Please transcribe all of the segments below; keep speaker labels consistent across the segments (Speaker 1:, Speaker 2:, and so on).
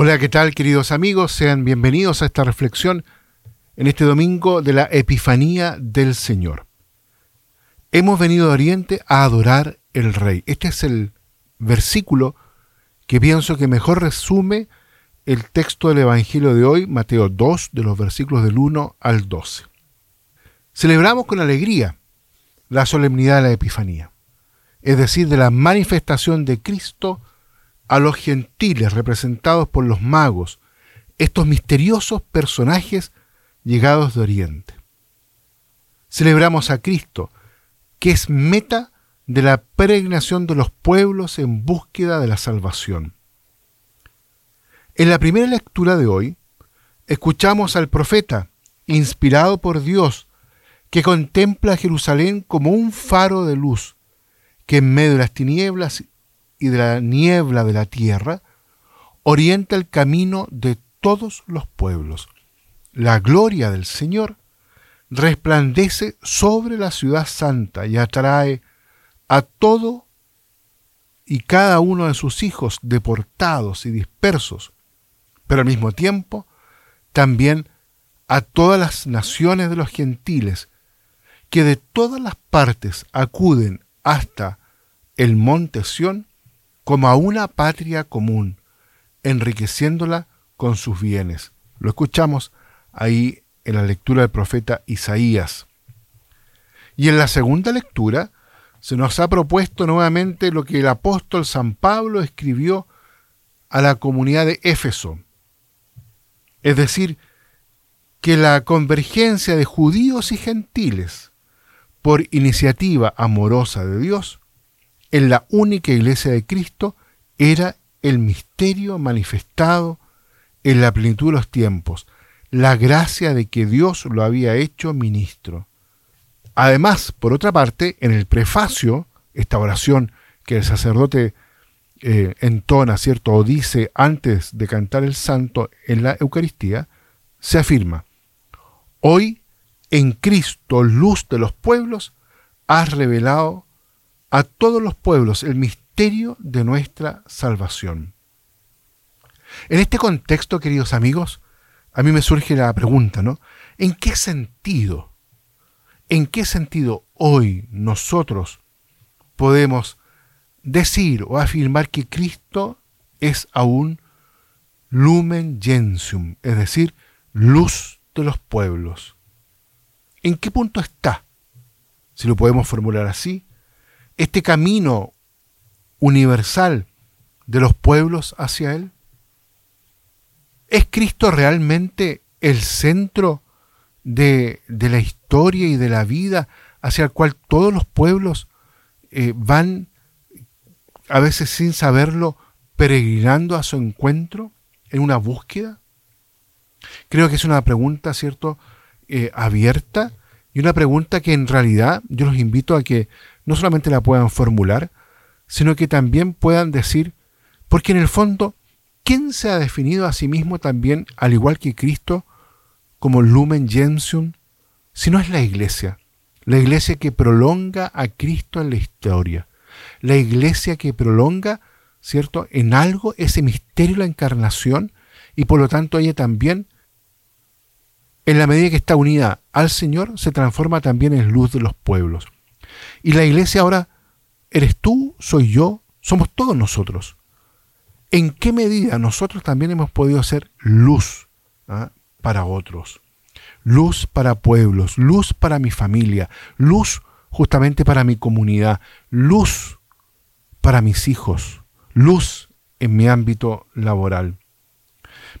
Speaker 1: Hola, ¿qué tal queridos amigos? Sean bienvenidos a esta reflexión en este domingo de la Epifanía del Señor. Hemos venido de Oriente a adorar el Rey. Este es el versículo que pienso que mejor resume el texto del Evangelio de hoy, Mateo 2, de los versículos del 1 al 12. Celebramos con alegría la solemnidad de la Epifanía, es decir, de la manifestación de Cristo a los gentiles representados por los magos, estos misteriosos personajes llegados de Oriente. Celebramos a Cristo, que es meta de la peregrinación de los pueblos en búsqueda de la salvación. En la primera lectura de hoy, escuchamos al profeta, inspirado por Dios, que contempla a Jerusalén como un faro de luz, que en medio de las tinieblas y de la niebla de la tierra, orienta el camino de todos los pueblos. La gloria del Señor resplandece sobre la ciudad santa y atrae a todo y cada uno de sus hijos deportados y dispersos pero al mismo tiempo también a todas las naciones de los gentiles que de todas las partes acuden hasta el monte Sión como a una patria común, enriqueciéndola con sus bienes. Lo escuchamos ahí en la lectura del profeta Isaías. Y en la segunda lectura se nos ha propuesto nuevamente lo que el apóstol San Pablo escribió a la comunidad de Éfeso, es decir, que la convergencia de judíos y gentiles por iniciativa amorosa de Dios en la única iglesia de Cristo era el misterio manifestado en la plenitud de los tiempos, la gracia de que Dios lo había hecho ministro. Además, por otra parte, en el prefacio, esta oración que el sacerdote eh, entona, ¿cierto? O dice antes de cantar el santo en la Eucaristía, se afirma, hoy en Cristo, luz de los pueblos, has revelado a todos los pueblos el misterio de nuestra salvación. En este contexto, queridos amigos, a mí me surge la pregunta, ¿no? ¿En qué sentido, en qué sentido hoy nosotros podemos decir o afirmar que Cristo es aún lumen gentium, es decir, luz de los pueblos. ¿En qué punto está, si lo podemos formular así, este camino universal de los pueblos hacia Él? ¿Es Cristo realmente el centro de, la historia y de la vida hacia el cual todos los pueblos eh, van a veces sin saberlo, peregrinando a su encuentro en una búsqueda? Creo que es una pregunta, ¿cierto?, eh, abierta y una pregunta que en realidad yo los invito a que no solamente la puedan formular, sino que también puedan decir, porque en el fondo, ¿quién se ha definido a sí mismo también, al igual que Cristo, como Lumen Gentium, si no es la iglesia? La iglesia que prolonga a Cristo en la historia la iglesia que prolonga, ¿cierto?, en algo ese misterio de la encarnación y por lo tanto ella también, en la medida que está unida al Señor, se transforma también en luz de los pueblos. Y la iglesia ahora, eres tú, soy yo, somos todos nosotros. ¿En qué medida nosotros también hemos podido ser luz ¿ah? para otros? Luz para pueblos, luz para mi familia, luz justamente para mi comunidad, luz para mis hijos, luz en mi ámbito laboral.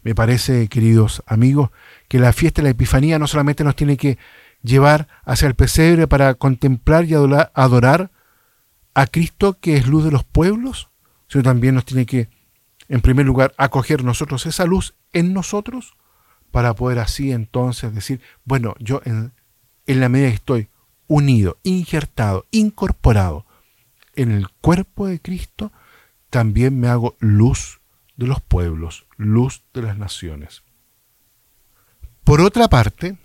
Speaker 1: Me parece, queridos amigos, que la fiesta de la Epifanía no solamente nos tiene que llevar hacia el pesebre para contemplar y adorar a Cristo, que es luz de los pueblos, sino también nos tiene que, en primer lugar, acoger nosotros esa luz en nosotros, para poder así entonces decir, bueno, yo en, en la medida que estoy unido, injertado, incorporado en el cuerpo de Cristo, también me hago luz de los pueblos, luz de las naciones. Por otra parte,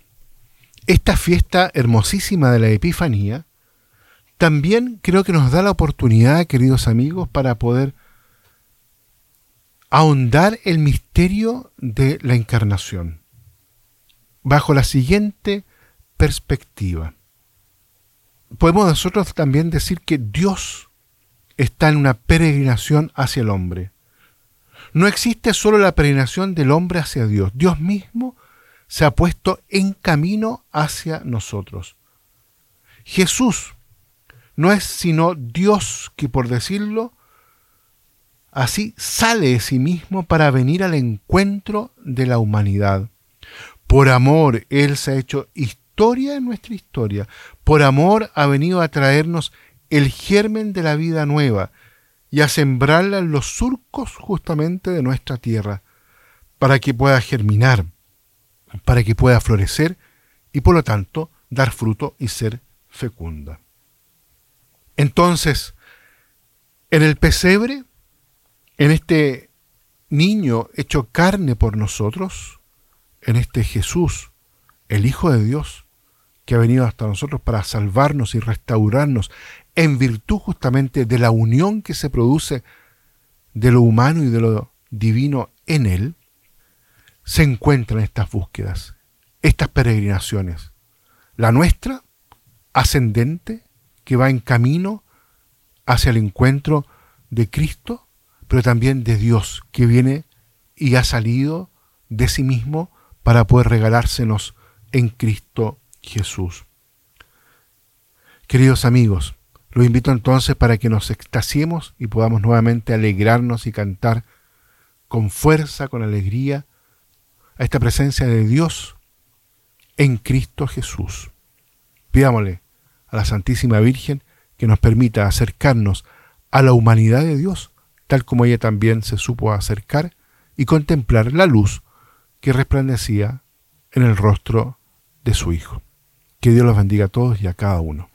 Speaker 1: esta fiesta hermosísima de la Epifanía también creo que nos da la oportunidad, queridos amigos, para poder ahondar el misterio de la encarnación bajo la siguiente perspectiva. Podemos nosotros también decir que Dios está en una peregrinación hacia el hombre. No existe solo la peregrinación del hombre hacia Dios. Dios mismo se ha puesto en camino hacia nosotros. Jesús no es sino Dios que, por decirlo así, sale de sí mismo para venir al encuentro de la humanidad. Por amor, Él se ha hecho historia en nuestra historia. Por amor ha venido a traernos el germen de la vida nueva y a sembrarla en los surcos justamente de nuestra tierra, para que pueda germinar, para que pueda florecer y por lo tanto dar fruto y ser fecunda. Entonces, en el pesebre, en este niño hecho carne por nosotros, en este Jesús, el Hijo de Dios, que ha venido hasta nosotros para salvarnos y restaurarnos en virtud justamente de la unión que se produce de lo humano y de lo divino en Él, se encuentran estas búsquedas, estas peregrinaciones. La nuestra, ascendente, que va en camino hacia el encuentro de Cristo, pero también de Dios, que viene y ha salido de sí mismo para poder regalársenos en Cristo Jesús. Queridos amigos, los invito entonces para que nos extasiemos y podamos nuevamente alegrarnos y cantar con fuerza, con alegría, a esta presencia de Dios en Cristo Jesús. Pidámosle a la Santísima Virgen que nos permita acercarnos a la humanidad de Dios, tal como ella también se supo acercar y contemplar la luz que resplandecía en el rostro de su Hijo. Que Dios los bendiga a todos y a cada uno.